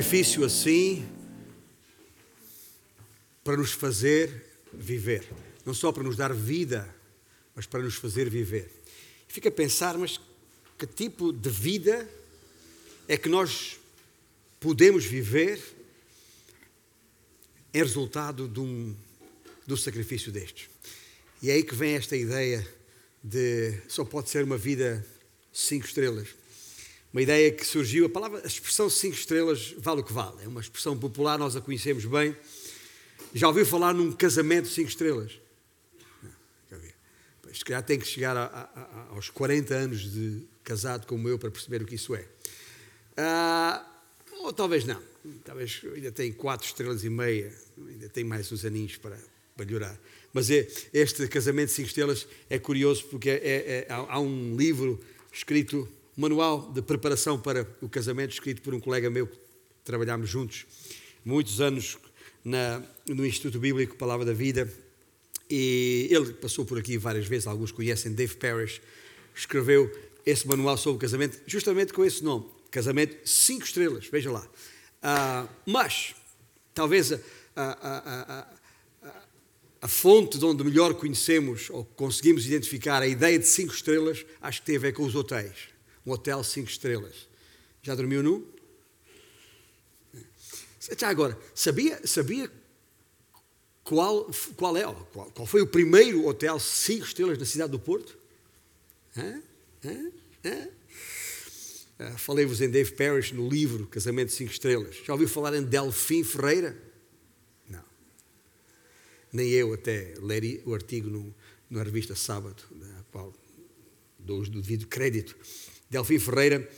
sacrifício assim para nos fazer viver. Não só para nos dar vida, mas para nos fazer viver. Fica a pensar, mas que tipo de vida é que nós podemos viver em resultado de um, um sacrifício destes? E é aí que vem esta ideia de só pode ser uma vida cinco estrelas. Uma ideia que surgiu, a palavra, a expressão cinco estrelas vale o que vale. É uma expressão popular, nós a conhecemos bem. Já ouviu falar num casamento de cinco estrelas? Não, já. Se calhar tem que chegar a, a, aos 40 anos de casado como eu para perceber o que isso é. Ah, ou talvez não. Talvez ainda tem quatro estrelas e meia, ainda tem mais uns aninhos para, para melhorar. Mas é, este casamento de cinco estrelas é curioso porque é, é, é há um livro escrito, um manual de preparação para o casamento, escrito por um colega meu, que trabalhámos juntos muitos anos na, no Instituto Bíblico Palavra da Vida. E ele passou por aqui várias vezes, alguns conhecem, Dave Parrish, escreveu esse manual sobre o casamento, justamente com esse nome, Casamento Cinco Estrelas, veja lá. Uh, mas, talvez a, a, a, a, fonte de onde melhor conhecemos ou conseguimos identificar a ideia de cinco estrelas, acho que tem a ver com os hotéis. Um hotel cinco estrelas. Já dormiu nu? Já agora, sabia, sabia qual, qual, é, qual, qual foi o primeiro hotel cinco estrelas na cidade do Porto? Hã? Hã? Hã? Uh, Falei-vos em Dave Parrish no livro Casamento de Cinco Estrelas. Já ouviu falar em Delfim Ferreira? Não. Nem eu até leri o artigo no, na revista Sábado, na qual dou o devido crédito. Delfim Ferreira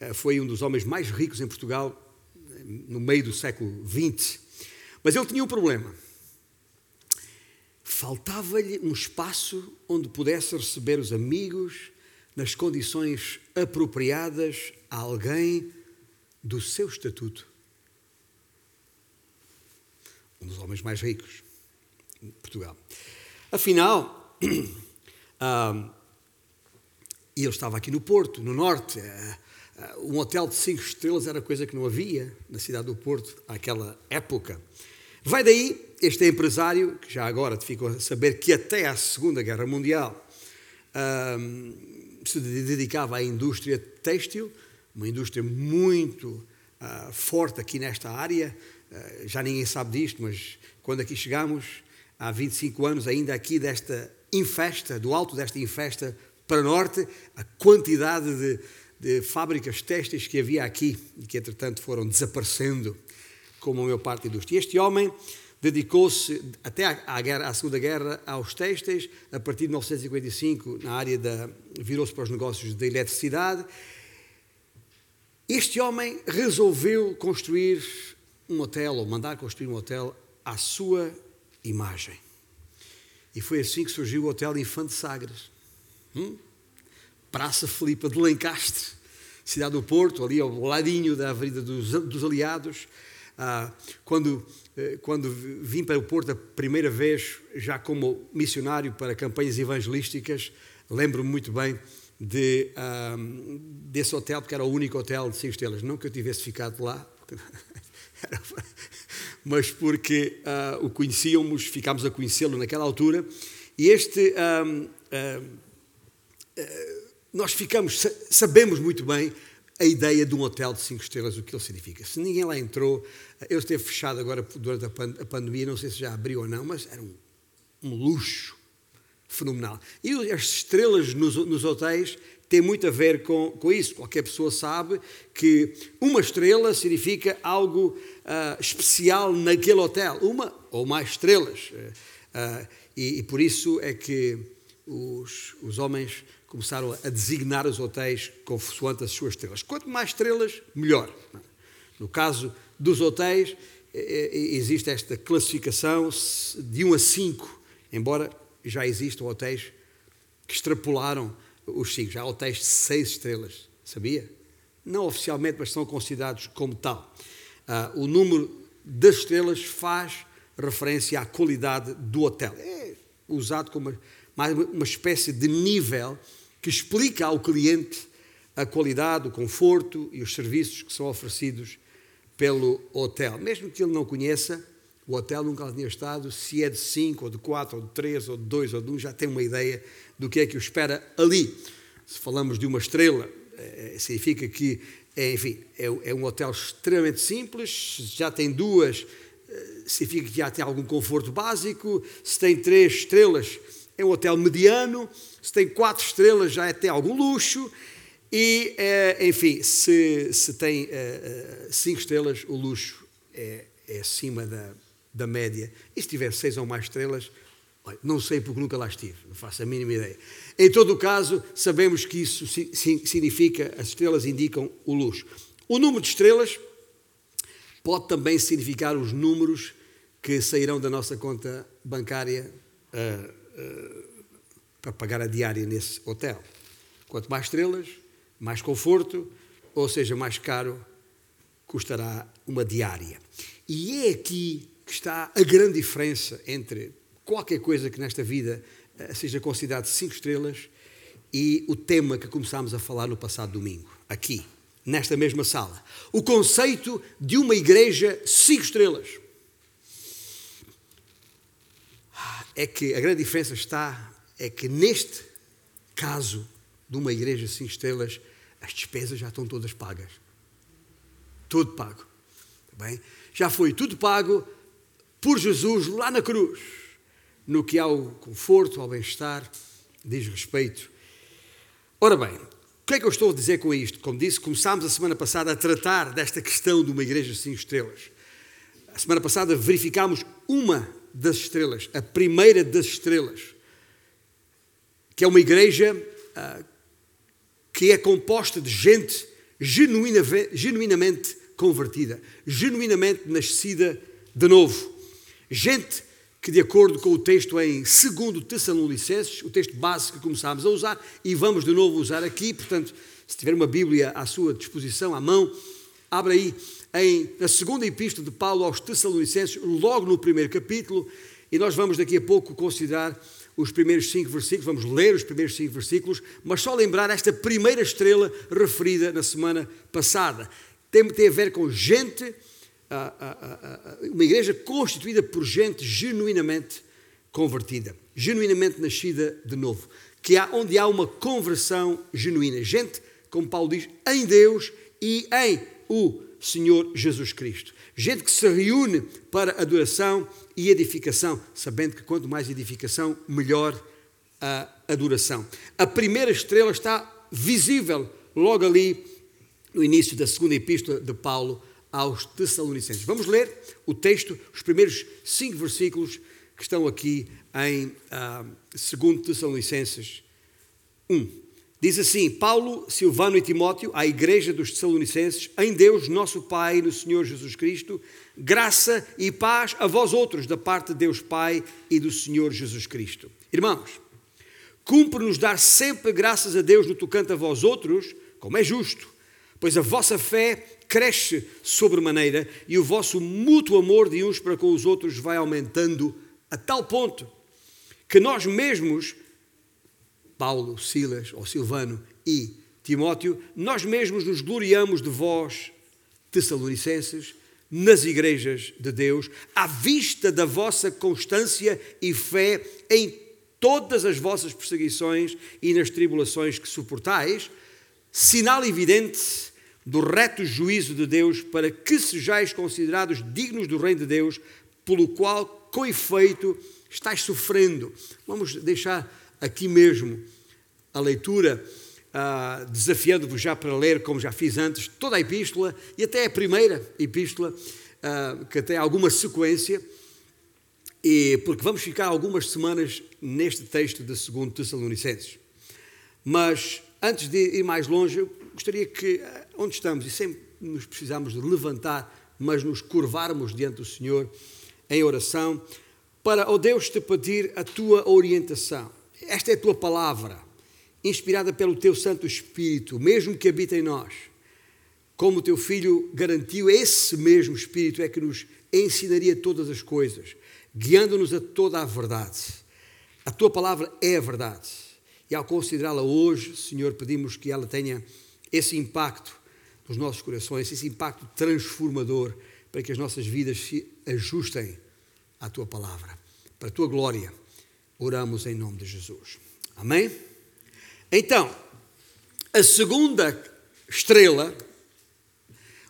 uh, foi um dos homens mais ricos em Portugal no meio do século XX. Mas ele tinha um problema. Faltava-lhe um espaço onde pudesse receber os amigos nas condições apropriadas a alguém do seu estatuto. Um dos homens mais ricos de Portugal. Afinal, ah, e ele estava aqui no Porto, no Norte. Ah, um hotel de cinco estrelas era coisa que não havia na cidade do Porto naquela época. Vai daí este empresário, que já agora ficou a saber que até à Segunda Guerra Mundial um, se dedicava à indústria têxtil, uma indústria muito uh, forte aqui nesta área. Uh, já ninguém sabe disto, mas quando aqui chegamos, há 25 anos, ainda aqui desta infesta, do alto desta infesta para norte, a quantidade de, de fábricas têxteis que havia aqui e que, entretanto, foram desaparecendo, como a maior parte da indústria. Este homem dedicou-se até à, guerra, à, Segunda Guerra aos têxteis, a partir de 1955 na área da virou-se para os negócios da eletricidade. Este homem resolveu construir um hotel ou mandar construir um hotel à sua imagem. E foi assim que surgiu o Hotel Infante Sagres. Hum? Praça Filipa de Lencastre, cidade do Porto, ali ao ladinho da Avenida dos, dos Aliados. Ah, quando eh, quando vim para o Porto a primeira vez, já como missionário para campanhas evangelísticas, lembro-me muito bem de, um, desse hotel, porque era o único hotel de cinco estrelas. Não que eu tivesse ficado lá, mas porque uh, o conhecíamos, ficámos a conhecê-lo naquela altura. E este. Uh, uh, nós ficamos, sabemos muito bem a ideia de um hotel de cinco estrelas, o que ele significa. Se ninguém lá entrou, ele esteve fechado agora durante a pandemia, não sei se já abriu ou não, mas era um, um luxo fenomenal. E as estrelas nos, nos, hotéis têm muito a ver com, com isso. Qualquer pessoa sabe que uma estrela significa algo uh, especial naquele hotel. Uma ou mais estrelas. Uh, e, e, por isso é que os, os homens começaram a designar os hotéis consoante as suas estrelas. Quanto mais estrelas, melhor. No caso dos hotéis, existe esta classificação de 1 a 5, embora já existam hotéis que extrapolaram os 5. Já há hotéis de 6 estrelas, sabia? Não oficialmente, mas são considerados como tal. Uh, o número das estrelas faz referência à qualidade do hotel. É usado como mais uma espécie de nível que explica ao cliente a qualidade, o conforto e os serviços que são oferecidos pelo hotel. Mesmo que ele não conheça, o hotel nunca lá tinha estado, se é de 5, ou de 4, ou de 3, ou de 2, ou de 1, um, já tem uma ideia do que é que o espera ali. Se falamos de uma estrela, é, significa que, é, enfim, é, é, um hotel extremamente simples, já tem duas, eh, significa que já tem algum conforto básico, se tem três estrelas, é um hotel mediano, se tem quatro estrelas, já é até algum luxo, e, é, enfim, se, se tem é, cinco estrelas, o luxo é, é acima da, da média. E se tiver seis ou mais estrelas, não sei porque nunca lá estive, não faço a mínima ideia. Em todo o caso, sabemos que isso significa, as estrelas indicam o luxo. O número de estrelas pode também significar os números que sairão da nossa conta bancária uh, uh, para pagar a diária nesse hotel. Quanto mais estrelas, mais conforto, ou seja, mais caro custará uma diária. E é aqui que está a grande diferença entre qualquer coisa que nesta vida eh, seja considerado cinco estrelas e o tema que começámos a falar no passado domingo, aqui, nesta mesma sala. O conceito de uma igreja cinco estrelas. É que a grande diferença está, é que neste caso de uma igreja cinco estrelas, as despesas já estão todas pagas. Tudo pago. Tá bem? Já foi tudo pago por Jesus lá na cruz. No que ao conforto, ao bem-estar, diz respeito. Ora bem, o que é que eu estou a dizer com isto? Como disse, começámos a semana passada a tratar desta questão de uma igreja cinco estrelas. A semana passada verificámos uma das estrelas, a primeira das estrelas, que é uma igreja uh, que é composta de gente genuinamente convertida, genuinamente nascida de novo. Gente que, de acordo com o texto em 2 Tessalonicenses, o texto básico que começámos a usar, e vamos de novo usar aqui, portanto, se tiver uma Bíblia à sua disposição, à mão, abra aí em, na segunda epístola de Paulo aos Tessalonicenses, logo no primeiro capítulo, e nós vamos daqui a pouco considerar os primeiros cinco versículos, vamos ler os primeiros cinco versículos, mas só lembrar esta primeira estrela referida na semana passada. Tem, tem a ver com gente, uma igreja constituída por gente genuinamente convertida, genuinamente nascida de novo, que há, onde há uma conversão genuína. Gente, como Paulo diz, em Deus e em o Senhor Jesus Cristo. Gente que se reúne para adoração e edificação, sabendo que quanto mais edificação, melhor a adoração. A primeira estrela está visível logo ali no início da segunda epístola de Paulo aos Tessalonicenses. Vamos ler o texto, os primeiros cinco versículos que estão aqui em uh, ah, 2 Tessalonicenses 1. Diz assim: Paulo, Silvano e Timóteo, à igreja dos Tessalonicenses, em Deus, nosso Pai, no Senhor Jesus Cristo, graça e paz a vós outros, da parte de Deus Pai e do Senhor Jesus Cristo. Irmãos, cumpre-nos dar sempre graças a Deus no tocante a vós outros, como é justo, pois a vossa fé cresce sobremaneira e o vosso mútuo amor de uns para com os outros vai aumentando a tal ponto que nós mesmos Paulo, Silas ou Silvano e Timóteo, nós mesmos nos gloriamos de vós, Tessalonicenses, nas igrejas de Deus, à vista da vossa constância e fé em todas as vossas perseguições e nas tribulações que suportais, sinal evidente do reto juízo de Deus, para que sejais considerados dignos do reino de Deus, pelo qual, com efeito, estáis sofrendo. Vamos deixar aqui mesmo a leitura, uh, desafiando-vos já para ler, como já fiz antes, toda a epístola e até a primeira epístola, uh, que tem alguma sequência, e, porque vamos ficar algumas semanas neste texto de 2 Tessalonicenses. Mas antes de ir mais longe, eu gostaria que, ah, onde estamos, e sempre nos precisamos de levantar, mas nos curvarmos diante do Senhor em oração, para, oh Deus, te pedir a tua orientação. Esta é a tua palavra, inspirada pelo teu Santo Espírito, mesmo que habita em nós. Como o teu filho garantiu, esse mesmo Espírito é que nos ensinaria todas as coisas, guiando-nos a toda a verdade. A tua palavra é a verdade. E ao considerá-la hoje, Senhor, pedimos que ela tenha esse impacto nos nossos corações, esse impacto transformador para que as nossas vidas se ajustem à tua palavra. Para a tua glória, oramos em nome de Jesus. Amém? Então, a segunda estrela,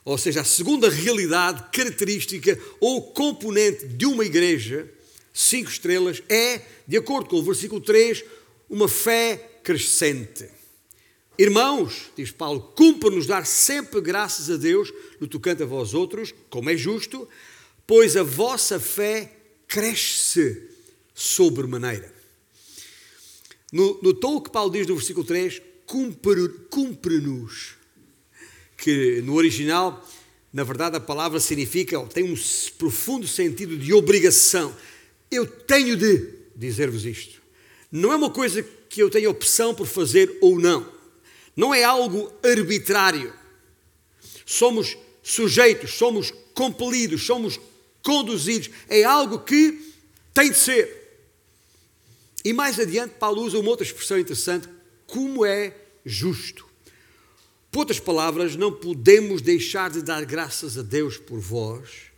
ou seja, a segunda realidade característica ou componente de uma igreja, cinco estrelas, é, de acordo com o versículo 3, uma fé crescente. Irmãos, diz Paulo, cumpre-nos dar sempre graças a Deus no tocante a vós outros, como é justo, pois a vossa fé cresce sobremaneira. No, no tom que Paulo diz no versículo 3, cumpre-nos, cumpre que no original, na verdade, a palavra significa, tem um profundo sentido de obrigação. Eu tenho de dizer-vos isto. Não é uma coisa que eu tenho opção por fazer ou não não é algo arbitrário. Somos sujeitos, somos compelidos, somos conduzidos. É algo que tem de ser. E mais adiante, Paulo usa uma outra expressão interessante: como é justo. Por outras palavras, não podemos deixar de dar graças a Deus por vós,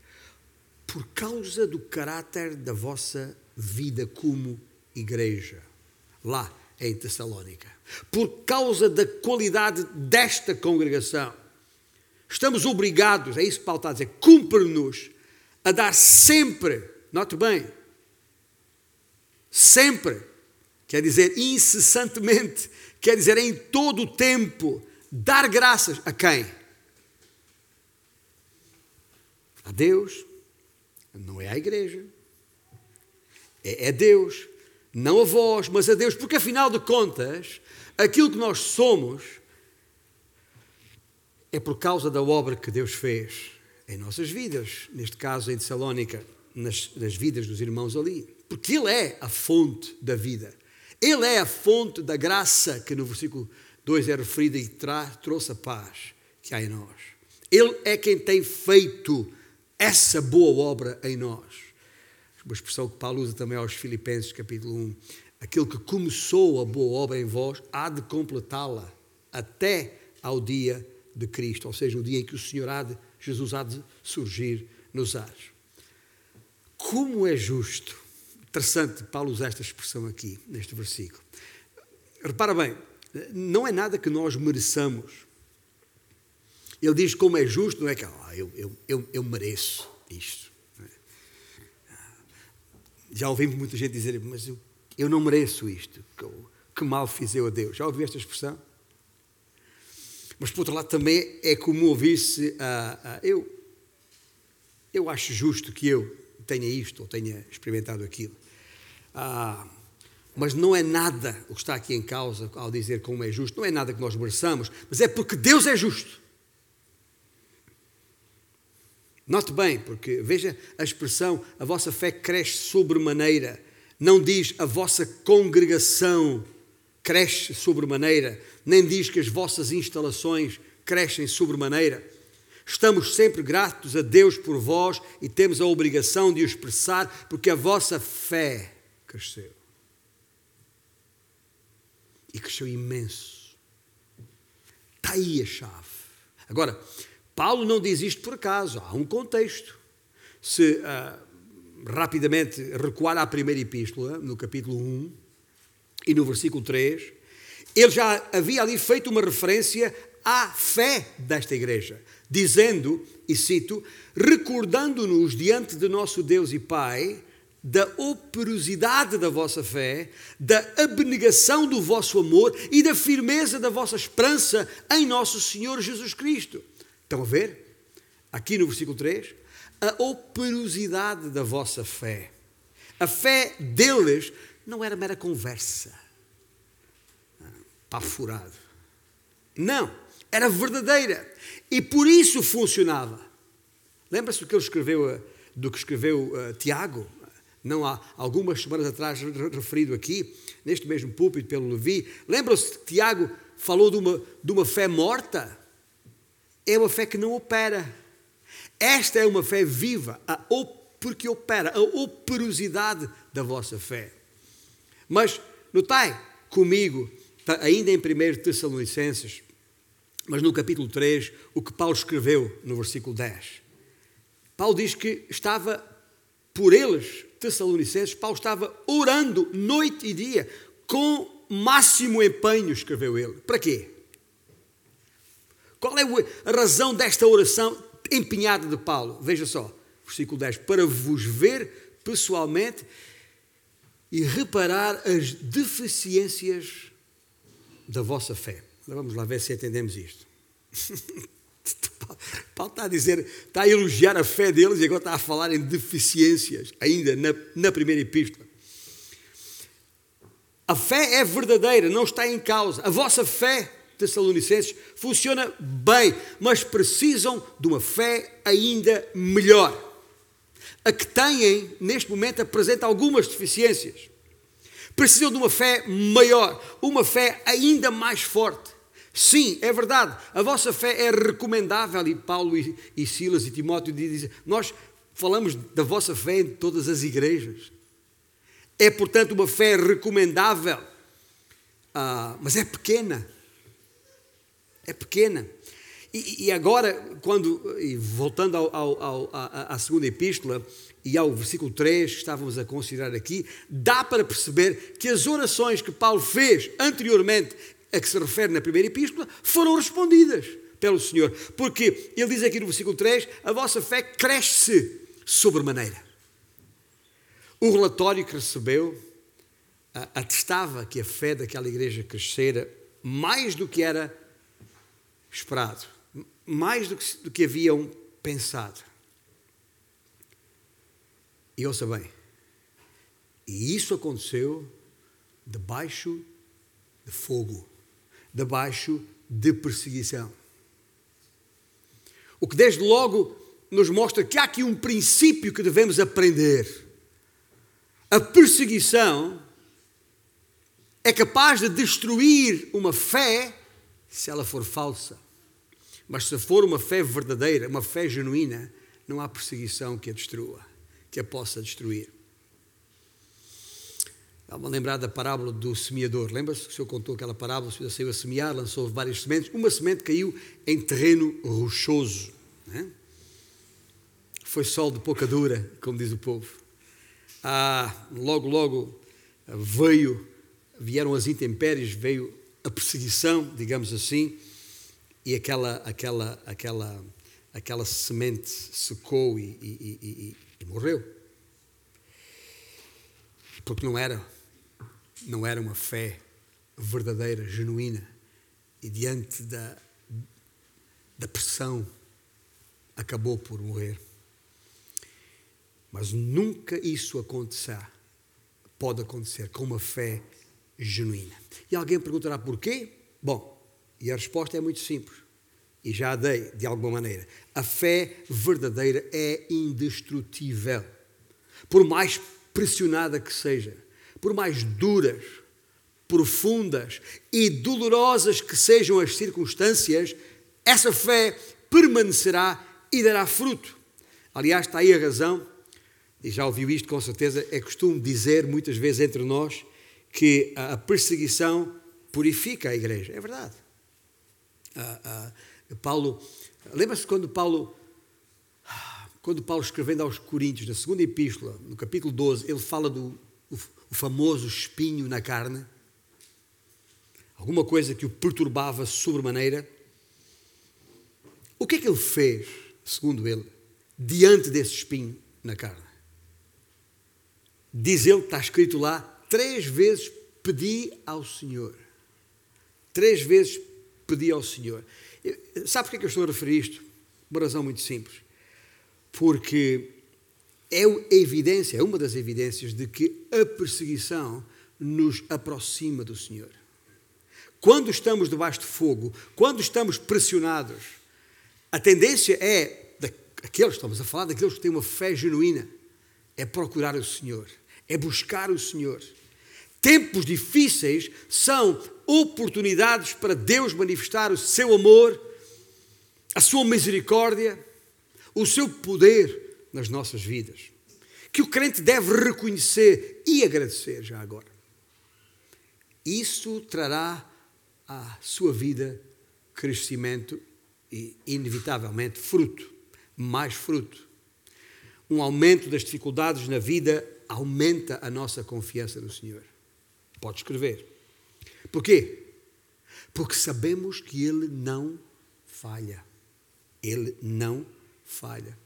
por causa do caráter da vossa vida como igreja, lá em Tessalónica por causa da qualidade desta congregação. Estamos obrigados, é isso que Paulo está a dizer, cumpre-nos a dar sempre, note bem, sempre, quer dizer incessantemente, quer dizer em todo o tempo, dar graças a quem? A Deus, não é a igreja, é, é Deus, não a vós, mas a Deus, porque afinal de contas, aquilo que nós somos é por causa da obra que Deus fez em nossas vidas, neste caso em Tessalónica, nas, nas vidas dos irmãos ali. Porque Ele é a fonte da vida. Ele é a fonte da graça que no versículo 2 é referida e trouxe a paz que há em nós. Ele é quem tem feito essa boa obra em nós. Uma expressão que Paulo usa também aos Filipenses, capítulo 1 aquele que começou a boa obra em vós há de completá-la até ao dia de Cristo, ou seja, o dia em que o Senhor há de, Jesus há de surgir nos ares. Como é justo, interessante Paulo usar esta expressão aqui, neste versículo. Repara bem, não é nada que nós mereçamos. Ele diz como é justo, não é que ah, eu, eu, eu, eu mereço isto. Já ouvimos muita gente dizer, mas eu eu não mereço isto, que mal fiz eu a Deus. Já ouviu esta expressão? Mas por outro lado também é como ouvir-se, uh, uh, eu, eu acho justo que eu tenha isto ou tenha experimentado aquilo. Uh, mas não é nada o que está aqui em causa ao dizer como é justo, não é nada que nós mereçamos, mas é porque Deus é justo. Note bem, porque veja a expressão, a vossa fé cresce sobremaneira não diz a vossa congregação cresce sobremaneira, nem diz que as vossas instalações crescem sobremaneira. Estamos sempre gratos a Deus por vós e temos a obrigação de o expressar, porque a vossa fé cresceu. E cresceu imenso. Está aí a chave. Agora, Paulo não diz isto por acaso, há um contexto. Se uh, rapidamente recuar à primeira epístola, no capítulo 1 e no versículo 3, ele já havia ali feito uma referência à fé desta igreja, dizendo, e cito, recordando-nos diante de nosso Deus e Pai da operosidade da vossa fé, da abnegação do vosso amor e da firmeza da vossa esperança em nosso Senhor Jesus Cristo. Estão a ver? Aqui no versículo 3, a operosidade da vossa fé. A fé deles não era mera conversa, pá furado. Não, era verdadeira. E por isso funcionava. Lembra-se do que ele escreveu, do que escreveu uh, Tiago? Não há algumas semanas atrás referido aqui, neste mesmo púlpito pelo Levi. Lembra-se que Tiago falou de uma, de uma fé morta? É uma fé que não opera. Esta é uma fé viva, a, porque opera a operosidade da vossa fé. Mas notai comigo, ainda em 1 Tessalonicenses, mas no capítulo 3, o que Paulo escreveu no versículo 10. Paulo diz que estava por eles, Tessalonicenses, Paulo estava orando noite e dia, com máximo empenho, escreveu ele. Para quê? Qual é a razão desta oração empenhada de Paulo? Veja só, versículo 10: Para vos ver pessoalmente e reparar as deficiências da vossa fé. Vamos lá ver se entendemos isto. Paulo está a dizer, está a elogiar a fé deles e agora está a falar em deficiências, ainda na, na primeira epístola. A fé é verdadeira, não está em causa. A vossa fé, Tessalonicenses, funciona bem, mas precisam de uma fé ainda melhor. A que têm, neste momento, apresenta algumas deficiências. Precisam de uma fé maior, uma fé ainda mais forte. Sim, é verdade, a vossa fé é recomendável, e Paulo e, e Silas e Timóteo dizem, nós falamos da vossa fé em todas as igrejas. É, portanto, uma fé recomendável, ah, mas é pequena. É pequena. E, e agora, quando, e voltando ao, ao, ao, à, segunda epístola, e ao versículo 3 que estávamos a considerar aqui, dá para perceber que as orações que Paulo fez anteriormente a que se refere na primeira epístola foram respondidas pelo Senhor. Porque ele diz aqui no versículo 3: a vossa fé cresce sobremaneira. O relatório que recebeu atestava que a fé daquela igreja crescera mais do que era esperado, mais do que, do que haviam pensado. E ouça bem, e isso aconteceu debaixo de fogo debaixo de perseguição. O que desde logo nos mostra que há aqui um princípio que devemos aprender. A perseguição é capaz de destruir uma fé se ela for falsa. Mas se for uma fé verdadeira, uma fé genuína, não há perseguição que a destrua, que a possa destruir. Estava a lembrar da parábola do semeador. Lembra-se que o Senhor contou aquela parábola? O Senhor saiu a semear, lançou várias sementes. Uma semente caiu em terreno rochoso. É? Foi sol de pouca dura, como diz o povo. Ah, logo, logo veio, vieram as intempéries, veio a perseguição, digamos assim, e aquela, aquela, aquela, aquela semente secou e, e, e, e morreu. Porque não era não era uma fé verdadeira, genuína, e diante da, da pressão acabou por morrer. Mas nunca isso acontecerá, pode acontecer com uma fé genuína. E alguém perguntará porquê? Bom, e a resposta é muito simples, e já a dei de alguma maneira. A fé verdadeira é indestrutível, por mais pressionada que seja por mais duras, profundas e dolorosas que sejam as circunstâncias, essa fé permanecerá e dará fruto. Aliás, está aí a razão, e já ouviu isto com certeza, é costume dizer muitas vezes entre nós que a perseguição purifica a igreja. É verdade. Ah, ah, Paulo, lembra-se quando Paulo, quando Paulo escrevendo aos Coríntios, na segunda epístola, no capítulo 12, ele fala do o famoso espinho na carne, alguma coisa que o perturbava sobremaneira. O que é que ele fez, segundo ele, diante desse espinho na carne? Diz ele, está escrito lá, três vezes pedi ao Senhor. Três vezes pedi ao Senhor. Sabe porquê que eu estou a referir isto? Uma razão muito simples. Porque é evidência, é uma das evidências de que a perseguição nos aproxima do Senhor. Quando estamos debaixo de fogo, quando estamos pressionados, a tendência é, daqueles, estamos a falar daqueles que têm uma fé genuína, é procurar o Senhor, é buscar o Senhor. Tempos difíceis são oportunidades para Deus manifestar o seu amor, a sua misericórdia, o seu poder nas nossas vidas, que o crente deve reconhecer e agradecer já agora. Isso trará à sua vida crescimento e, inevitavelmente, fruto, mais fruto. Um aumento das dificuldades na vida aumenta a nossa confiança no Senhor. Pode escrever. Porquê? Porque sabemos que Ele não falha. Ele não falha.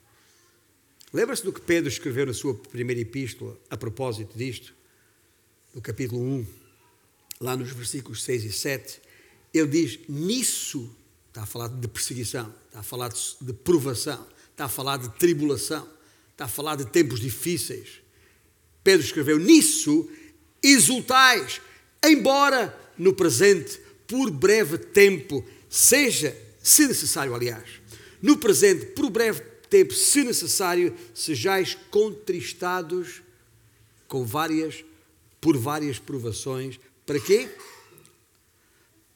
Lembra-se do que Pedro escreveu na sua primeira epístola a propósito disto? No capítulo 1, lá nos versículos 6 e 7, ele diz: Nisso, está a falar de perseguição, está a falar de provação, está a falar de tribulação, está a falar de tempos difíceis. Pedro escreveu: Nisso exultais, embora no presente, por breve tempo, seja, se necessário, aliás, no presente, por breve tempo, se necessário, sejais contristados com várias, por várias provações. Para quê?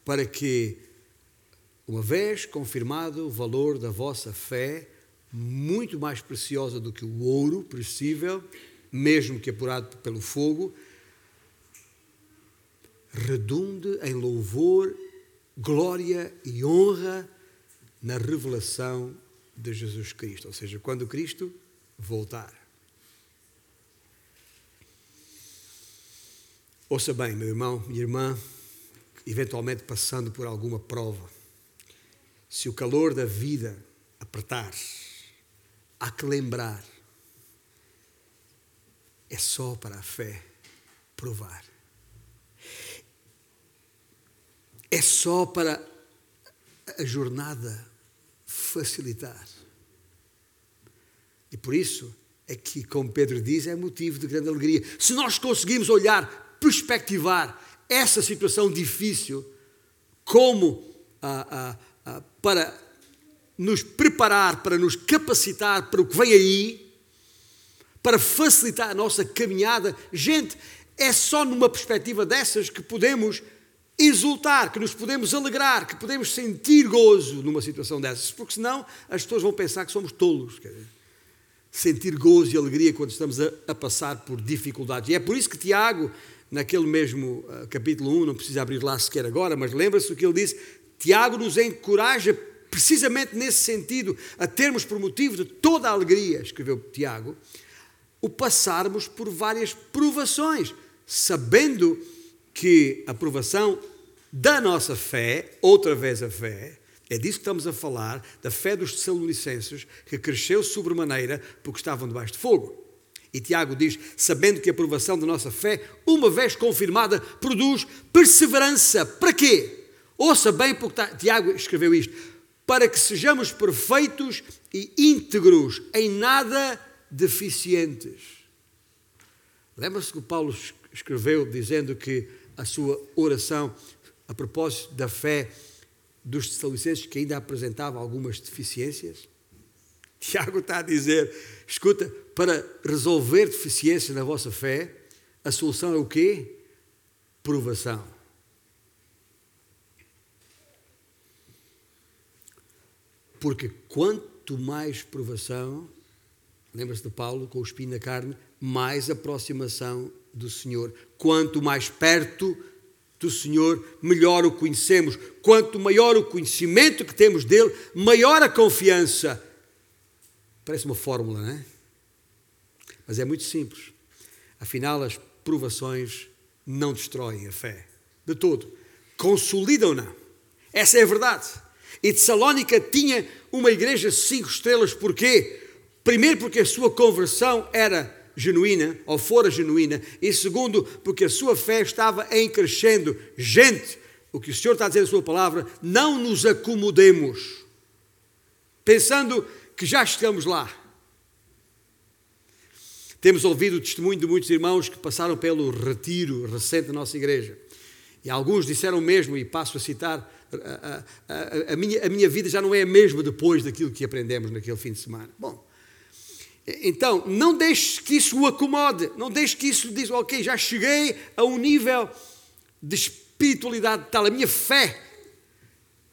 Para que, uma vez confirmado o valor da vossa fé, muito mais preciosa do que o ouro perecível, mesmo que apurado pelo fogo, redunde em louvor, glória e honra na revelação de Jesus Cristo, ou seja, quando Cristo voltar. Ouça bem, meu irmão, minha irmã, eventualmente passando por alguma prova, se o calor da vida apertar, há que lembrar, é só para a fé provar. É só para a jornada facilitar. E por isso é que, como Pedro diz, é motivo de grande alegria. Se nós conseguimos olhar, perspectivar essa situação difícil como ah, ah, ah, para nos preparar, para nos capacitar para o que vem aí, para facilitar a nossa caminhada, gente, é só numa perspectiva dessas que podemos exultar, que nos podemos alegrar, que podemos sentir gozo numa situação dessas, porque senão as pessoas vão pensar que somos tolos. Sentir gozo e alegria quando estamos a, a, passar por dificuldades. E é por isso que Tiago, naquele mesmo uh, capítulo 1, não precisa abrir lá sequer agora, mas lembra-se o que ele disse: Tiago nos encoraja precisamente nesse sentido, a termos por motivo de toda a alegria, escreveu Tiago, o passarmos por várias provações, sabendo que a aprovação da nossa fé, outra vez a fé, é disso que estamos a falar, da fé dos Tessalonicenses, que cresceu sobremaneira porque estavam debaixo de fogo. E Tiago diz: sabendo que a aprovação da nossa fé, uma vez confirmada, produz perseverança. Para quê? Ouça bem, porque Tiago escreveu isto: para que sejamos perfeitos e íntegros, em nada deficientes. Lembra-se que Paulo escreveu dizendo que a sua oração a propósito da fé dos Tessalonicenses que ainda apresentava algumas deficiências? Tiago está a dizer: escuta, para resolver deficiências na vossa fé, a solução é o quê? Provação. Porque quanto mais provação, lembra-se de Paulo com o espinho na carne, mais aproximação do Senhor. Quanto mais perto do Senhor, melhor o conhecemos. Quanto maior o conhecimento que temos dele, maior a confiança. Parece uma fórmula, não é? Mas é muito simples. Afinal, as provações não destroem a fé. De todo. Consolidam-na. Essa é a verdade. E Tessalónica tinha uma igreja cinco estrelas, porquê? Primeiro, porque a sua conversão era genuína, ou fora genuína, e segundo, porque a sua fé estava em crescendo. Gente, o que o Senhor está a dizer na sua palavra, não nos acomodemos, pensando que já estamos lá. Temos ouvido o testemunho de muitos irmãos que passaram pelo retiro recente da nossa igreja. E alguns disseram mesmo, e passo a citar, a, a, a, a, minha, a minha vida já não é a mesma depois daquilo que aprendemos naquele fim de semana. Bom, então, não deixe que isso o acomode, não deixe que isso diz, ok, já cheguei a um nível de espiritualidade tal, a minha fé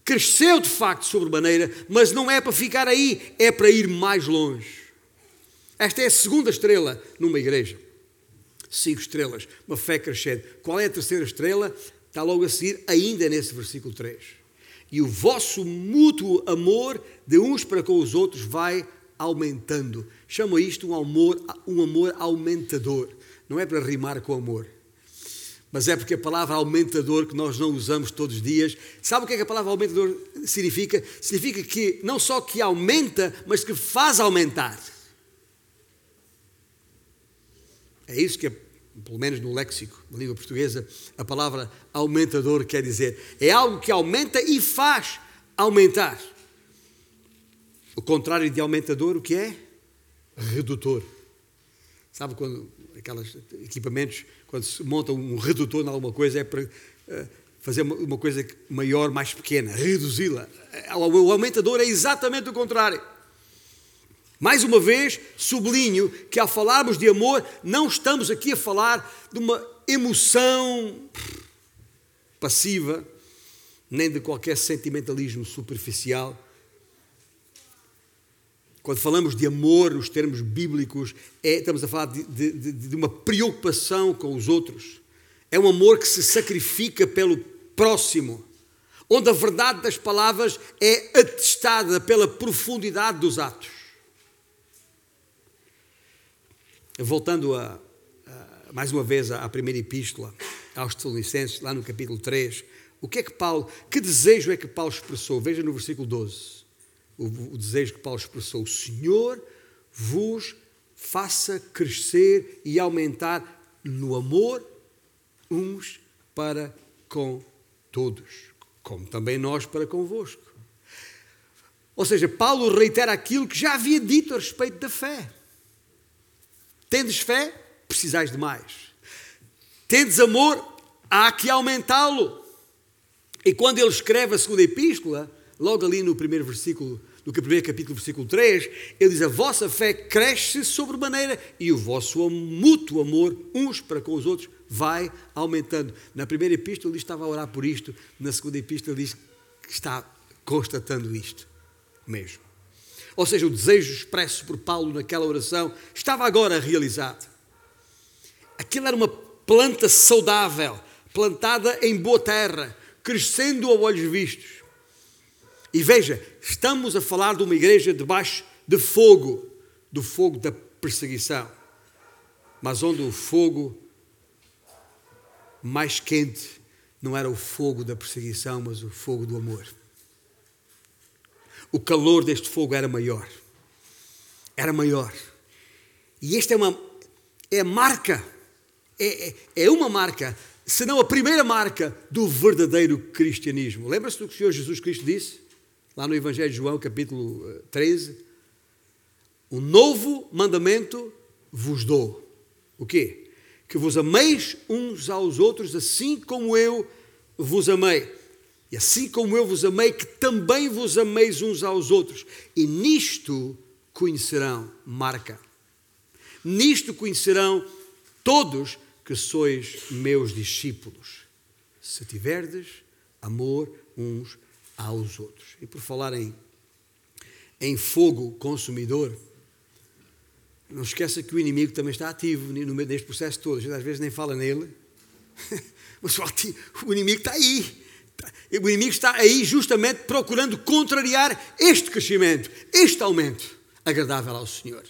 cresceu de facto sobremaneira, mas não é para ficar aí, é para ir mais longe. Esta é a segunda estrela numa igreja. Cinco estrelas, uma fé crescente. Qual é a terceira estrela? Está logo a seguir, ainda nesse versículo 3. e o vosso mútuo amor de uns para com os outros vai aumentando. Chama isto um amor, um amor aumentador. Não é para rimar com amor, mas é porque a palavra aumentador que nós não usamos todos os dias. Sabe o que é que a palavra aumentador significa? Significa que não só que aumenta, mas que faz aumentar. É isso que, pelo menos no léxico, na língua portuguesa, a palavra aumentador quer dizer. É algo que aumenta e faz aumentar. O contrário de aumentador, o que é? Redutor. Sabe quando aqueles equipamentos, quando se monta um redutor em alguma coisa, é para uh, fazer uma coisa maior, mais pequena, reduzi-la. O aumentador é exatamente o contrário. Mais uma vez, sublinho que ao falarmos de amor, não estamos aqui a falar de uma emoção passiva, nem de qualquer sentimentalismo superficial. Quando falamos de amor nos termos bíblicos, é, estamos a falar de, de, de uma preocupação com os outros. É um amor que se sacrifica pelo próximo, onde a verdade das palavras é atestada pela profundidade dos atos. Voltando a, a, mais uma vez à primeira epístola aos Tessalonicenses, lá no capítulo 3, o que é que Paulo, que desejo é que Paulo expressou? Veja no versículo 12, o, o desejo que Paulo expressou: O Senhor vos faça crescer e aumentar no amor uns para com todos, como também nós para convosco. Ou seja, Paulo reitera aquilo que já havia dito a respeito da fé. Tendes fé? Precisais de mais. Tendes amor? Há que aumentá-lo. E quando ele escreve a segunda epístola, logo ali no primeiro versículo, no primeiro capítulo, versículo 3, ele diz: A vossa fé cresce sobremaneira e o vosso mútuo amor uns para com os outros vai aumentando. Na primeira epístola ele estava a orar por isto, na segunda epístola ele diz que está constatando isto mesmo. Ou seja, o desejo expresso por Paulo naquela oração estava agora realizado. Aquilo era uma planta saudável, plantada em boa terra, crescendo a olhos vistos. E veja, estamos a falar de uma igreja debaixo de fogo, do fogo da perseguição, mas onde o fogo mais quente não era o fogo da perseguição, mas o fogo do amor o calor deste fogo era maior. Era maior. E esta é uma é marca, é, é, é uma marca, se não a primeira marca do verdadeiro cristianismo. Lembra-se do que o Senhor Jesus Cristo disse? Lá no Evangelho de João, capítulo 13. Eh, um novo mandamento vos dou. O quê? Que vos ameis uns aos outros assim como eu vos amei. E assim como eu vos amei, que também vos ameis uns aos outros. E nisto conhecerão, marca. Nisto conhecerão todos que sois meus discípulos, se tiverdes amor uns aos outros. E por falar em, em fogo consumidor, não esqueça que o inimigo também está ativo deste processo todo. A gente às vezes nem fala nele, mas o inimigo está aí o inimigo está aí justamente procurando contrariar este crescimento, este aumento agradável ao Senhor.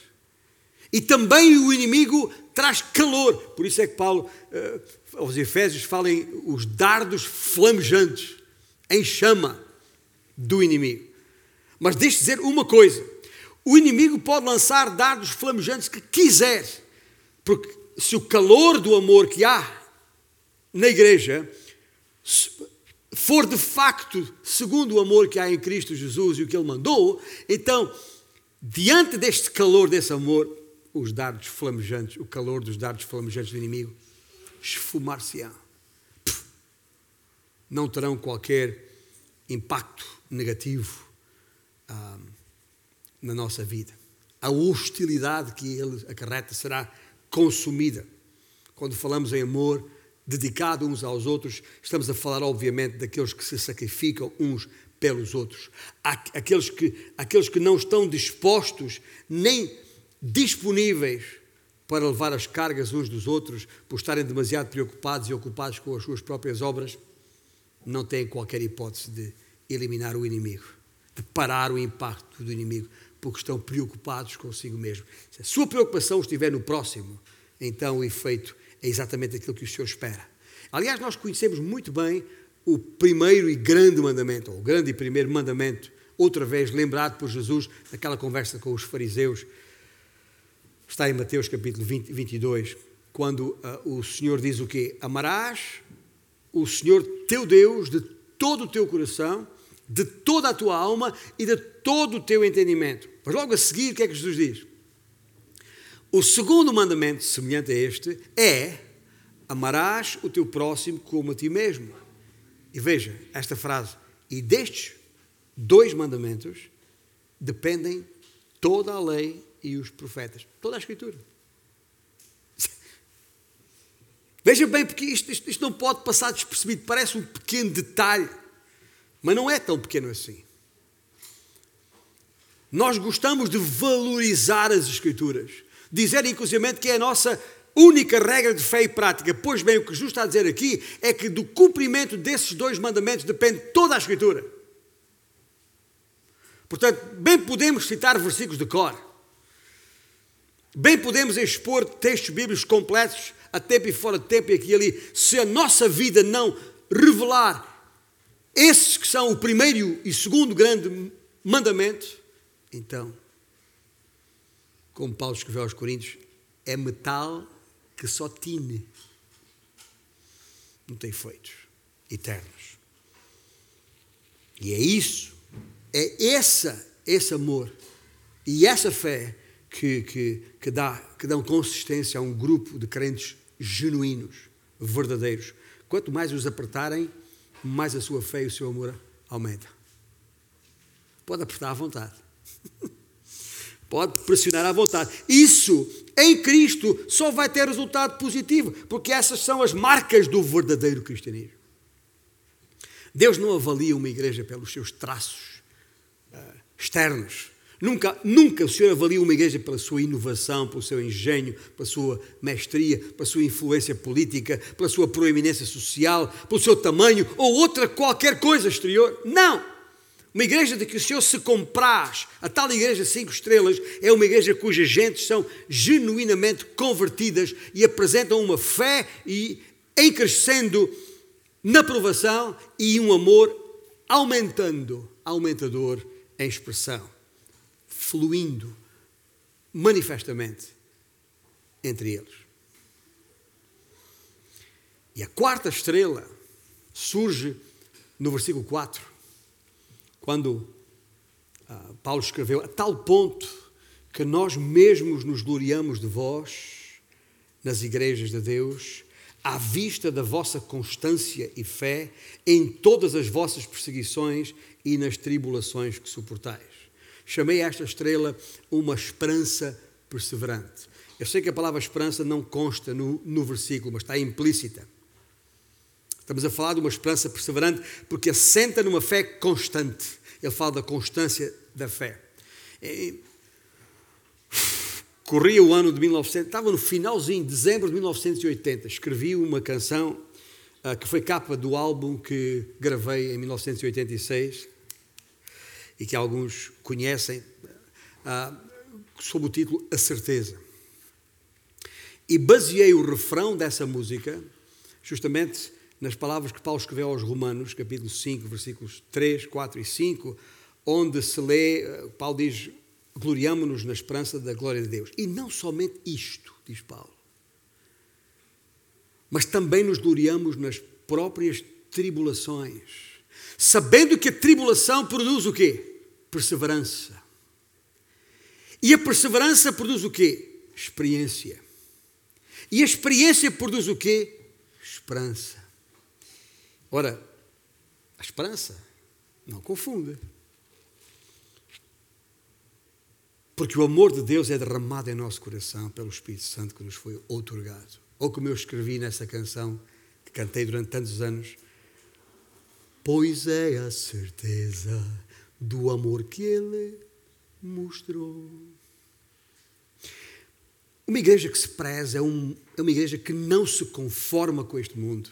E também o inimigo traz calor. Por isso é que Paulo, uh, aos Efésios, fala em os dardos flamejantes, em chama do inimigo. Mas deixe dizer uma coisa: o inimigo pode lançar dardos flamejantes que quiser, porque se o calor do amor que há na igreja for de facto segundo o amor que há em Cristo Jesus e o que Ele mandou, então, diante deste calor, desse amor, os dardos flamejantes, o calor dos dardos flamejantes do inimigo, esfumar-se-ão. Não terão qualquer impacto negativo ah, na nossa vida. A hostilidade que ele acarreta será consumida. Quando falamos em amor, dedicado uns aos outros, estamos a falar, obviamente, daqueles que se sacrificam uns pelos outros. Aqueles que, aqueles que não estão dispostos nem disponíveis para levar as cargas uns dos outros, por estarem demasiado preocupados e ocupados com as suas próprias obras, não têm qualquer hipótese de eliminar o inimigo, de parar o impacto do inimigo, porque estão preocupados consigo mesmo. Se a sua preocupação estiver no próximo, então o efeito é exatamente aquilo que o Senhor espera. Aliás, nós conhecemos muito bem o primeiro e grande mandamento, ou o grande e primeiro mandamento, outra vez lembrado por Jesus naquela conversa com os fariseus. Está em Mateus capítulo 20, 22, quando uh, o Senhor diz o quê? Amarás o Senhor teu Deus de todo o teu coração, de toda a tua alma e de todo o teu entendimento. Mas logo a seguir, o que é que Jesus diz? O segundo mandamento, semelhante a este, é: amarás o teu próximo como a ti mesmo. E veja esta frase: e destes dois mandamentos dependem toda a lei e os profetas, toda a Escritura. Veja bem, porque isto, isto, isto não pode passar despercebido, parece um pequeno detalhe, mas não é tão pequeno assim. Nós gostamos de valorizar as Escrituras, dizer inclusive que é a nossa única regra de fé e prática. Pois bem, o que Jesus está a dizer aqui é que do cumprimento desses dois mandamentos depende toda a Escritura. Portanto, bem podemos citar versículos de cor, bem podemos expor textos bíblicos completos a tempo e fora de tempo e aqui e ali, se a nossa vida não revelar esses que são o primeiro e segundo grande mandamento, então, como Paulo escreveu aos Coríntios, é metal que só tine, não tem efeitos eternos. E é isso, é essa, esse amor e essa fé que, que, que, dá, que dão consistência a um grupo de crentes genuínos, verdadeiros. Quanto mais os apertarem, mais a sua fé e o seu amor aumenta. Pode apertar à vontade. Pode pressionar à vontade. Isso, em Cristo, só vai ter resultado positivo, porque essas são as marcas do verdadeiro cristianismo. Deus não avalia uma igreja pelos seus traços uh, externos Nunca, nunca o Senhor avalia uma igreja pela sua inovação, pelo seu engenho, pela sua mestria, pela sua influência política, pela sua proeminência social, pelo seu tamanho ou outra qualquer coisa exterior. Não! Uma igreja de que o Senhor se compraz, a tal igreja cinco estrelas, é uma igreja cujas gentes são genuinamente convertidas e apresentam uma fé e em crescendo na provação e um amor aumentando, aumentador em expressão fluindo manifestamente entre eles. E a quarta estrela surge no versículo 4, quando ah, Paulo escreveu: a tal ponto que nós mesmos nos gloriamos de vós nas igrejas de Deus, à vista da vossa constância e fé em todas as vossas perseguições e nas tribulações que suportais. Chamei esta estrela uma esperança perseverante. Eu sei que a palavra esperança não consta no, no versículo, mas está implícita. Estamos a falar de uma esperança perseverante porque assenta numa fé constante. Ele fala da constância da fé. E, corria o ano de 1900, estava no finalzinho, dezembro de 1980, escrevi uma canção uh, que foi capa do álbum que gravei em 1986 e que alguns conhecem, ah, sob o título A Certeza. E baseei o refrão dessa música justamente nas palavras que Paulo escreveu aos Romanos, capítulo 5, versículos 3, 4 e 5, onde se lê, ah, Paulo diz: gloriamo-nos na esperança da glória de Deus. E não somente isto, diz Paulo, mas também nos gloriamos nas próprias tribulações sabendo que a tribulação produz o quê? Perseverança. E a perseverança produz o quê? Experiência. E a experiência produz o quê? Esperança. Ora, a esperança não confunda. Porque o amor de Deus é derramado em nosso coração pelo Espírito Santo que nos foi outorgado. Ou como eu escrevi nessa canção que cantei durante tantos anos, pois é a certeza do amor que ele mostrou. Uma igreja que se preza é, um, é uma igreja que não se conforma com este mundo.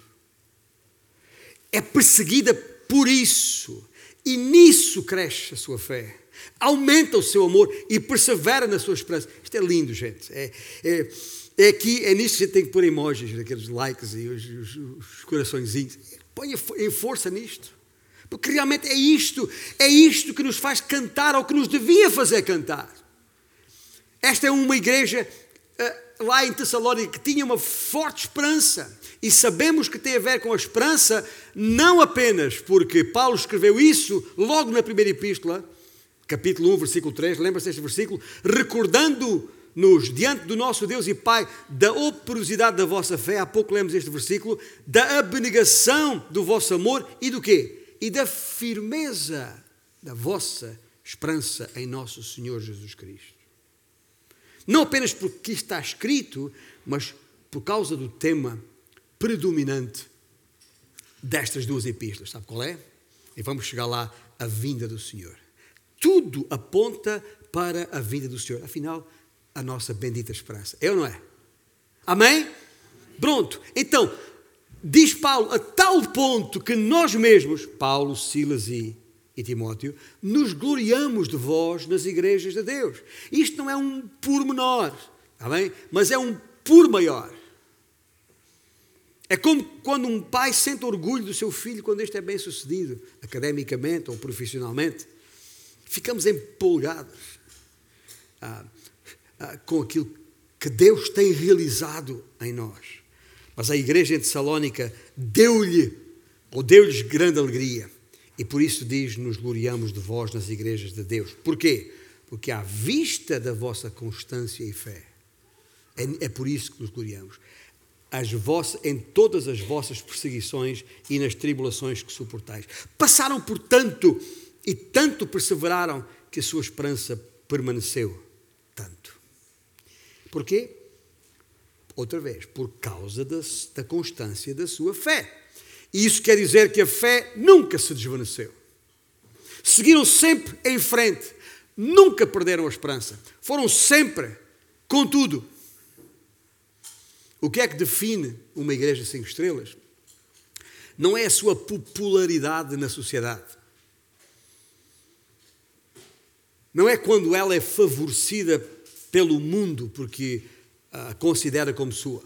É perseguida por isso. E nisso cresce a sua fé. Aumenta o seu amor e persevera na sua esperança. Isto é lindo, gente. É, é, é aqui, é nisto que a gente tem que pôr emojis, aqueles likes e os, os, os coraçõezinhos. Põe em força nisto. Porque realmente é isto, é isto que nos faz cantar, ou que nos devia fazer cantar. Esta é uma igreja uh, lá em Tessalónica que tinha uma forte esperança. E sabemos que tem a ver com a esperança, não apenas porque Paulo escreveu isso logo na primeira epístola, capítulo 1, versículo 3, lembra-se deste versículo? Recordando-nos diante do nosso Deus e Pai da operosidade da vossa fé, há pouco lemos este versículo, da abnegação do vosso amor e do quê? e da firmeza da vossa esperança em nosso Senhor Jesus Cristo. Não apenas porque está escrito, mas por causa do tema predominante destas duas epístolas. Sabe qual é? E vamos chegar lá, a vinda do Senhor. Tudo aponta para a vinda do Senhor. Afinal, a nossa bendita esperança. É ou não é? Amém? Pronto. Então, diz Paulo, a tal ponto que nós mesmos, Paulo, Silas e, e Timóteo, nos gloriamos de vós nas igrejas de Deus. Isto não é um pormenor, está bem? Mas é um por maior. É como quando um pai sente orgulho do seu filho quando este é bem sucedido, academicamente ou profissionalmente. Ficamos empolgados ah, com aquilo que Deus tem realizado em nós. Mas a igreja em Tessalónica deu-lhe, ou deu-lhes grande alegria. E por isso diz: Nos gloriamos de vós nas igrejas de Deus. Porquê? Porque à vista da vossa constância e fé, é, é por isso que nos gloriamos. As vossas, em todas as vossas perseguições e nas tribulações que suportais. Passaram por tanto e tanto perseveraram que a sua esperança permaneceu tanto. Porquê? outra vez, por causa da, da constância da sua fé. E isso quer dizer que a fé nunca se desvaneceu. Seguiram sempre em frente, nunca perderam a esperança. Foram sempre com tudo. O que é que define uma igreja cinco estrelas? Não é a sua popularidade na sociedade. Não é quando ela é favorecida pelo mundo porque uh, considera como sua.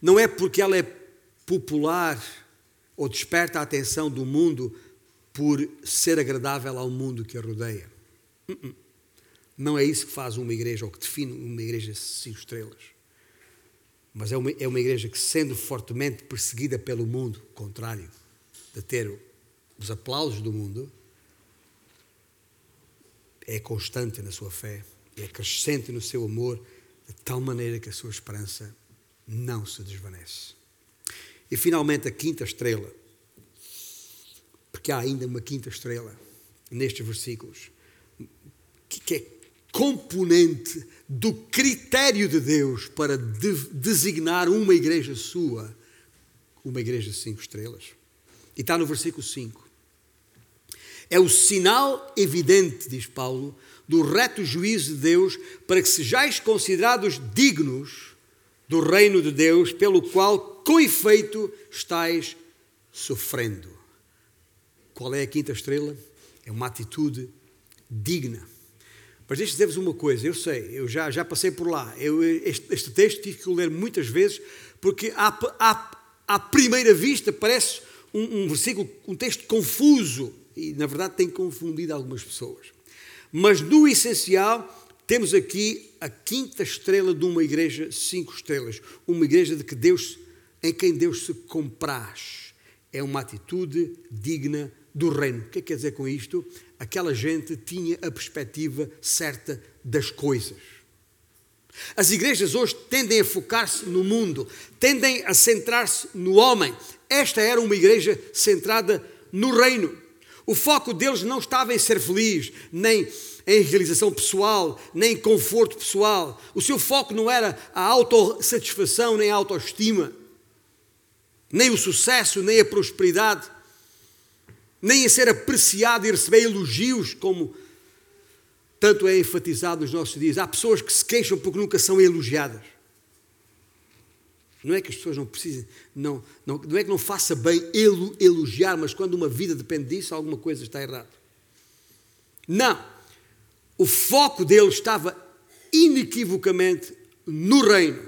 Não é porque ela é popular ou desperta a atenção do mundo por ser agradável ao mundo que a rodeia. Uh-uh. Não é isso que faz uma igreja ou que define uma igreja cinco estrelas. Mas é uma, é uma igreja que, sendo fortemente perseguida pelo mundo, contrário de ter os aplausos do mundo, é constante na sua fé, é crescente no seu amor, de tal maneira que a sua esperança não se desvanece. E finalmente a quinta estrela, porque há ainda uma quinta estrela nestes versículos, que é componente do critério de Deus para de designar uma igreja sua, uma igreja de cinco estrelas. E está no versículo 5. É o sinal evidente, diz Paulo, do reto juízo de Deus, para que sejais considerados dignos do reino de Deus, pelo qual, com efeito, estáis sofrendo. Qual é a quinta estrela? É uma atitude digna. Mas deixe dizer-vos uma coisa, eu sei, eu já, já passei por lá. Eu, este, este texto tive que ler muitas vezes, porque à, à, à primeira vista parece um, um versículo, um texto confuso e na verdade tem confundido algumas pessoas. Mas no essencial, temos aqui a quinta estrela de uma igreja, cinco estrelas, uma igreja de que Deus, em quem Deus se compraz. É uma atitude digna do reino. O que é que quer dizer com isto? Aquela gente tinha a perspectiva certa das coisas. As igrejas hoje tendem a focar-se no mundo, tendem a centrar-se no homem. Esta era uma igreja centrada no reino. O foco deles não estava em ser feliz, nem em realização pessoal, nem em conforto pessoal. O seu foco não era a autossatisfação, nem a autoestima, nem o sucesso, nem a prosperidade, nem em ser apreciado e receber elogios, como tanto é enfatizado nos nossos dias. Há pessoas que se queixam porque nunca são elogiadas. Não é que as pessoas não precisem, não, não, não é que não faça bem elogiar, mas quando uma vida depende disso, alguma coisa está errada. Não. O foco dele estava inequivocamente no reino.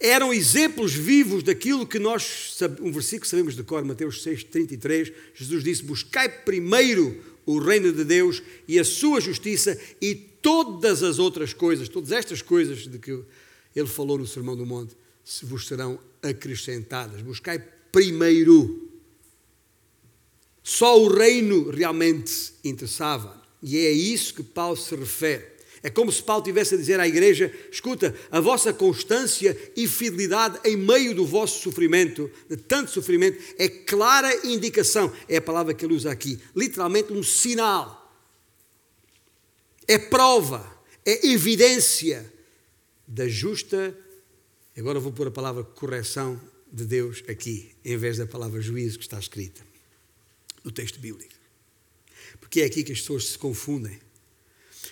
Eram exemplos vivos daquilo que nós, um versículo que sabemos de cor, Mateus 6, 33, Jesus disse: Buscai primeiro o reino de Deus e a sua justiça, e todas as outras coisas, todas estas coisas de que ele falou no Sermão do Monte, se vos serão acrescentadas. Buscai primeiro. Só o reino realmente interessava. E é a isso que Paulo se refere. É como se Paulo tivesse a dizer à igreja: escuta, a vossa constância e fidelidade em meio do vosso sofrimento, de tanto sofrimento, é clara indicação, é a palavra que ele usa aqui, literalmente um sinal, é prova, é evidência da justa, agora vou pôr a palavra correção de Deus aqui, em vez da palavra juízo que está escrita no texto bíblico. Porque é aqui que as pessoas se confundem.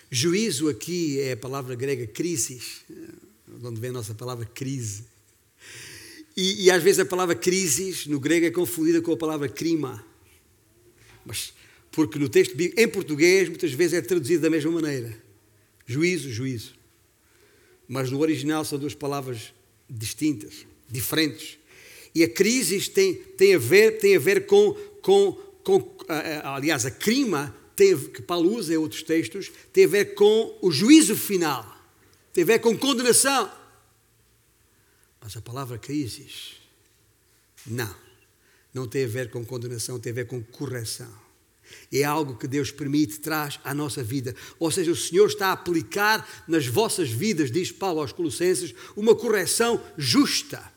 Juízo aqui é a palavra grega crisis, de onde vem a nossa palavra crise. E, e, às vezes a palavra crisis no grego é confundida com a palavra crima. Mas, porque no texto bíblico, em português, muitas vezes é traduzido da mesma maneira. Juízo, juízo. Mas no original são duas palavras distintas, diferentes. E a crise tem, tem, a ver, tem a ver com, com, com aliás, a crima que Paulo usa em outros textos tem a ver com o juízo final, tem a ver com condenação. Mas a palavra crises, não, não tem a ver com condenação, tem a ver com correção. É algo que Deus permite, traz à nossa vida. Ou seja, o Senhor está a aplicar nas vossas vidas, diz Paulo aos Colossenses, uma correção justa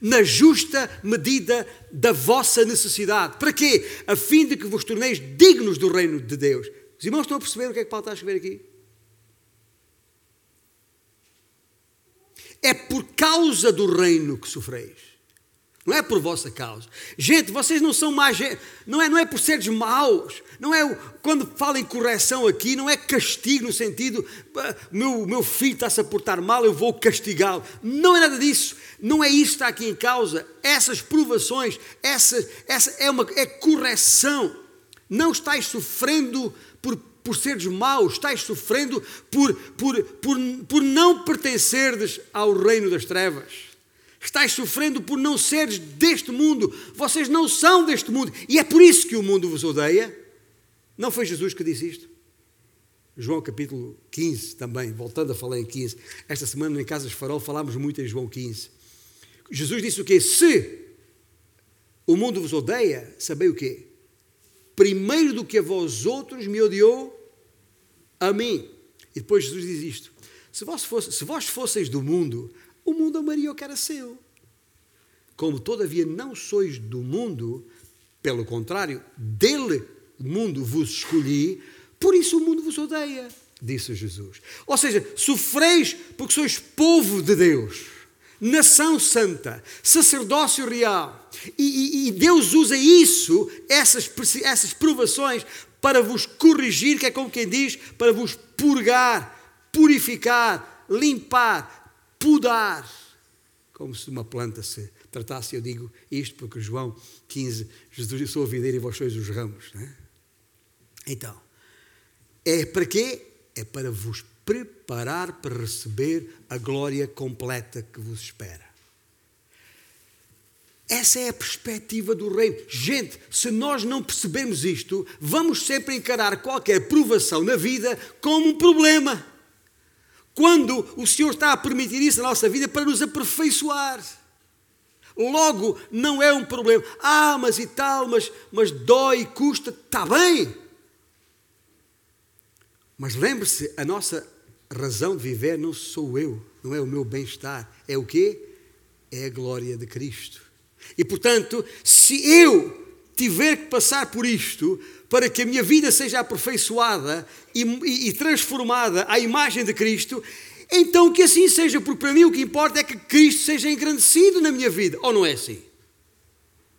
na justa medida da vossa necessidade. Para quê? A fim de que vos torneis dignos do reino de Deus. Os irmãos estão a perceber o que é que Paulo está a escrever aqui? É por causa do reino que sofreis. Não é por vossa causa. Gente, vocês não são mais. Não é, não é por seres maus. Não é quando falo em correção aqui, não é castigo no sentido meu, meu filho está-se a portar mal, eu vou castigá-lo. Não é nada disso. Não é isso que está aqui em causa. Essas provações, essa, essa é uma é correção. Não estáis sofrendo por, por seres maus, estáis sofrendo por, por, por, por não pertencerdes ao reino das trevas. Estais sofrendo por não seres deste mundo. Vocês não são deste mundo. E é por isso que o mundo vos odeia. Não foi Jesus que disse isto? João capítulo 15 também, voltando a falar em 15. Esta semana em Casas Farol falámos muito em João 15. Jesus disse o quê? Se o mundo vos odeia, sabei o quê? Primeiro do que a vós outros me odiou a mim. E depois Jesus diz isto: se vós, fosse, se vós fosseis do mundo, o mundo amaria o que era seu. Como todavia não sois do mundo, pelo contrário, dele o mundo vos escolhi, por isso o mundo vos odeia, disse Jesus. Ou seja, sofreis porque sois povo de Deus, nação santa, sacerdócio real. E, e, e Deus usa isso, essas, essas provações, para vos corrigir, que é como quem diz, para vos purgar, purificar, limpar, podar, como se uma planta se tratasse. Eu digo isto porque João 15, Jesus, eu sou a videira e vós sois os ramos. É? Então, é para quê? É para vos preparar para receber a glória completa que vos espera. Essa é a perspectiva do reino. Gente, se nós não percebemos isto, vamos sempre encarar qualquer provação na vida como um problema quando o Senhor está a permitir isso na nossa vida para nos aperfeiçoar. Logo, não é um problema. Ah, mas e tal, mas, mas dói, custa, está bem. Mas lembre-se, a nossa razão de viver não sou eu, não é o meu bem-estar. É o quê? É a glória de Cristo. E portanto, se eu tiver que passar por isto, para que a minha vida seja aperfeiçoada e, e, e transformada à imagem de Cristo, então que assim seja, porque para mim o que importa é que Cristo seja engrandecido na minha vida. Ou não é assim?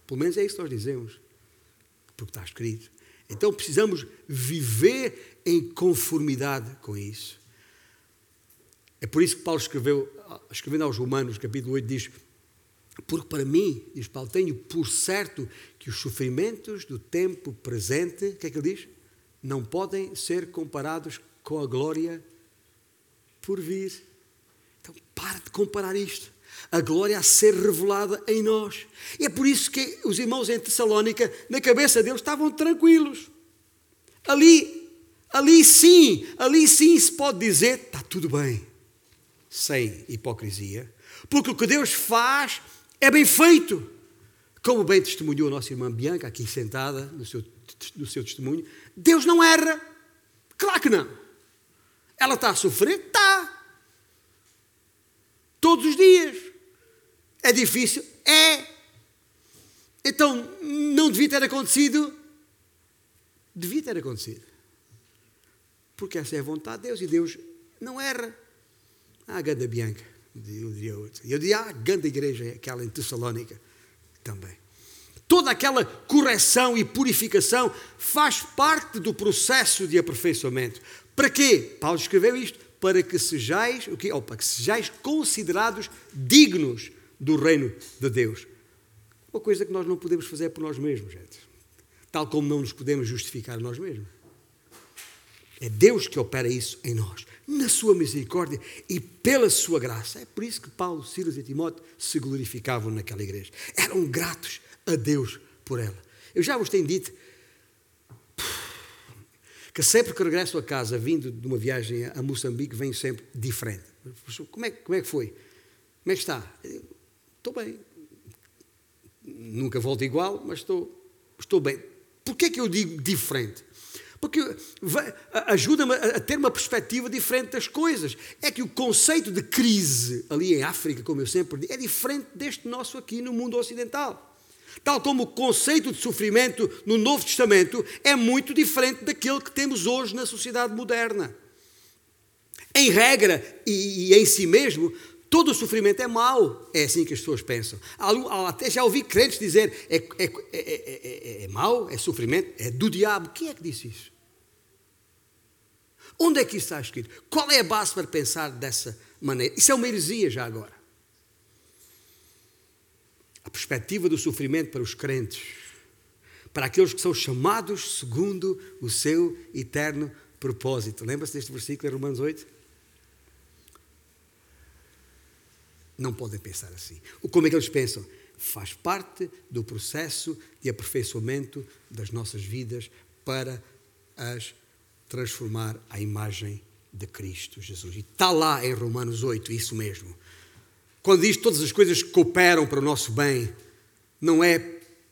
Pelo menos é isso que nós dizemos, porque está escrito. Então precisamos viver em conformidade com isso. É por isso que Paulo escreveu, escrevendo aos Romanos, capítulo 8, diz: Porque para mim, diz Paulo, tenho por certo que os sofrimentos do tempo presente, o que é que ele diz? Não podem ser comparados com a glória por vir. Então, para de comparar isto. A glória a ser revelada em nós. E é por isso que os irmãos em Tessalónica, na cabeça deles, estavam tranquilos. Ali, ali sim, ali sim se pode dizer, está tudo bem. Sem hipocrisia. Porque o que Deus faz é bem feito. Como bem testemunhou a nossa irmã Bianca, aqui sentada no seu, no seu testemunho, Deus não erra. Claro que não. Ela está a sofrer? Está. Todos os dias. É difícil? É. Então, não devia ter acontecido? Devia ter acontecido. Porque essa é a vontade de Deus e Deus não erra. Ah, Ganda Bianca eu diria outro. Eu diria a grande igreja, aquela em Tessalónica, também. Toda aquela correção e purificação faz parte do processo de aperfeiçoamento. Para quê? Paulo escreveu isto. Para que sejais, o quê? Oh, para que sejais considerados dignos do reino de Deus. Uma coisa que nós não podemos fazer por nós mesmos, gente. Tal como não nos podemos justificar nós mesmos. É Deus que opera isso em nós na sua misericórdia e pela sua graça. É por isso que Paulo, Silas e Timóteo se glorificavam naquela igreja. Eram gratos a Deus por ela. Eu já vos tenho dito que sempre que regresso a casa, vindo de uma viagem a Moçambique, venho sempre diferente. Como é, como é que foi? Como é que está? Estou bem. Nunca volto igual, mas estou, estou bem. Porquê é que eu digo diferente? Porque ajuda-me a ter uma perspectiva diferente das coisas. É que o conceito de crise ali em África, como eu sempre digo, é diferente deste nosso aqui no mundo ocidental. Tal como o conceito de sofrimento no Novo Testamento é muito diferente daquele que temos hoje na sociedade moderna. Em regra e, em si mesmo, todo sofrimento é mau. É assim que as pessoas pensam. Até já ouvi crentes dizer: é, é, é, é, é mau, é sofrimento, é do diabo. Quem é que disse isso? Onde é que isso está escrito? Qual é a base para pensar dessa maneira? Isso é uma heresia já agora. A perspectiva do sofrimento para os crentes, para aqueles que são chamados segundo o seu eterno propósito. Lembra-se deste versículo em Romanos 8? Não podem pensar assim. Como é que eles pensam? Faz parte do processo de aperfeiçoamento das nossas vidas para as transformar à imagem de Cristo Jesus. E está lá em Romanos 8, isso mesmo. Quando diz todas as coisas que cooperam para o nosso bem, não é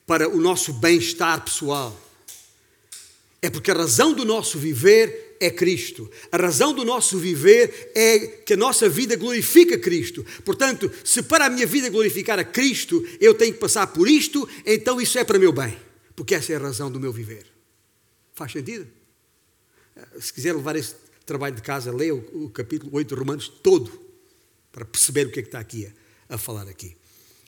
para o nosso bem-estar pessoal. É porque a razão do nosso viver é Cristo. A razão do nosso viver é que a nossa vida glorifica Cristo. Portanto, se para a minha vida glorificar a Cristo, eu tenho que passar por isto, então isso é para meu bem. Porque essa é a razão do meu viver. Faz sentido? Se quiser levar esse trabalho de casa, leia o, o capítulo 8 de Romanos todo, para perceber o que é que está aqui a, a falar aqui.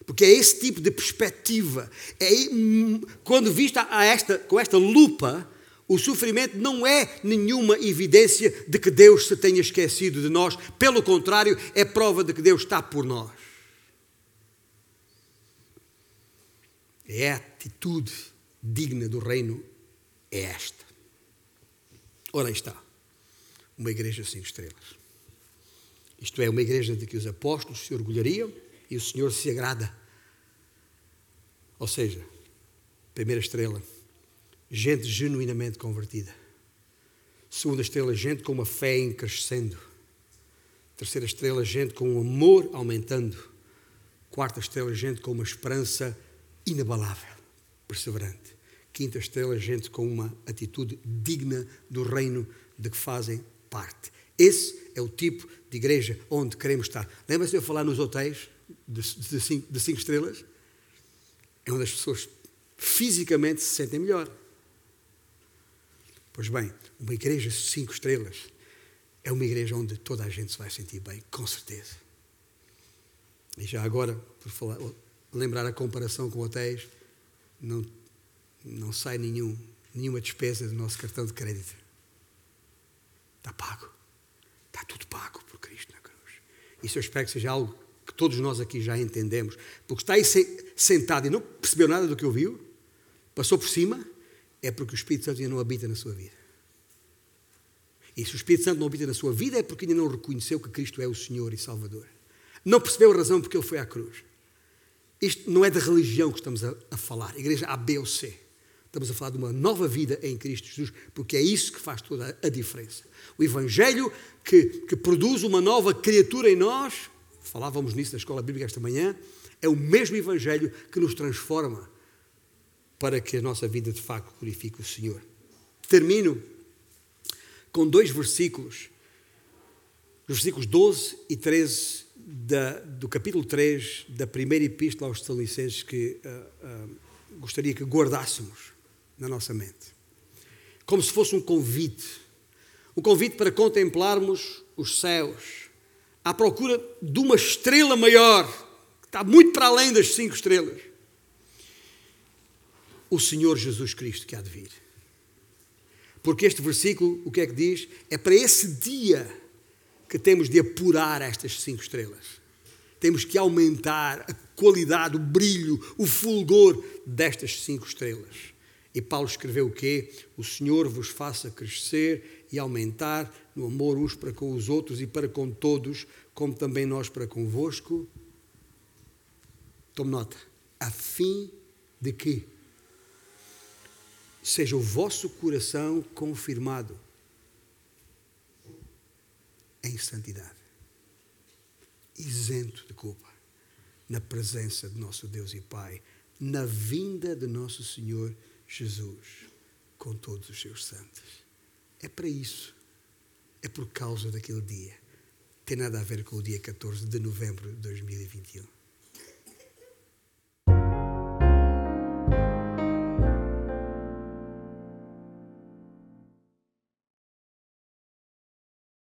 Porque é esse tipo de perspectiva. É, hum, quando vista a esta, com esta lupa, o sofrimento não é nenhuma evidência de que Deus se tenha esquecido de nós. Pelo contrário, é prova de que Deus está por nós. É a atitude digna do reino é esta. Ora, aí está. Uma igreja cinco estrelas. Isto é, uma igreja de que os apóstolos se orgulhariam e o Senhor se agrada. Ou seja, primeira estrela, gente genuinamente convertida. Segunda estrela, gente com uma fé em crescendo. Terceira estrela, gente com um amor aumentando. Quarta estrela, gente com uma esperança inabalável, perseverante quinta estrela, gente com uma atitude digna do reino de que fazem parte. Esse é o tipo de igreja onde queremos estar. Lembra-se de eu falar nos hotéis de, de, cinco, de cinco estrelas? É onde as pessoas fisicamente se sentem melhor. Pois bem, uma igreja cinco estrelas é uma igreja onde toda a gente se vai sentir bem, com certeza. E já agora, por falar, lembrar a comparação com hotéis, não não sai nenhum, nenhuma despesa do nosso cartão de crédito. Está pago. Está tudo pago por Cristo na cruz. Isso eu espero que seja algo que todos nós aqui já entendemos, porque está aí sentado e não percebeu nada do que ouviu, passou por cima, é porque o Espírito Santo ainda não habita na sua vida. E se o Espírito Santo não habita na sua vida, é porque ainda não reconheceu que Cristo é o Senhor e Salvador. Não percebeu a razão porque ele foi à cruz. Isto não é da religião que estamos a, a falar, igreja A, B ou C. Estamos a falar de uma nova vida em Cristo Jesus, porque é isso que faz toda a diferença. O Evangelho que, que produz uma nova criatura em nós, falávamos nisso na escola bíblica esta manhã, é o mesmo Evangelho que nos transforma para que a nossa vida de facto glorifique o Senhor. Termino com dois versículos, os versículos 12 e 13 da, do capítulo 3 da primeira epístola aos Tessalonicenses que uh, uh, gostaria que guardássemos na nossa mente. Como se fosse um convite. Um convite para contemplarmos os céus à procura de uma estrela maior, que está muito para além das cinco estrelas. O Senhor Jesus Cristo que há de vir. Porque este versículo, o que é que diz? É para esse dia que temos de apurar estas cinco estrelas. Temos que aumentar a qualidade, o brilho, o fulgor destas cinco estrelas. E Paulo escreveu o quê? O Senhor vos faça crescer e aumentar no amor uns para com os outros e para com todos, como também nós para convosco. Tome nota. A fim de que seja o vosso coração confirmado em santidade, isento de culpa, na presença de nosso Deus e Pai, na vinda de nosso Senhor Jesus com todos os seus santos. É para isso. É por causa daquele dia. Tem nada a ver com o dia 14 de novembro de 2021.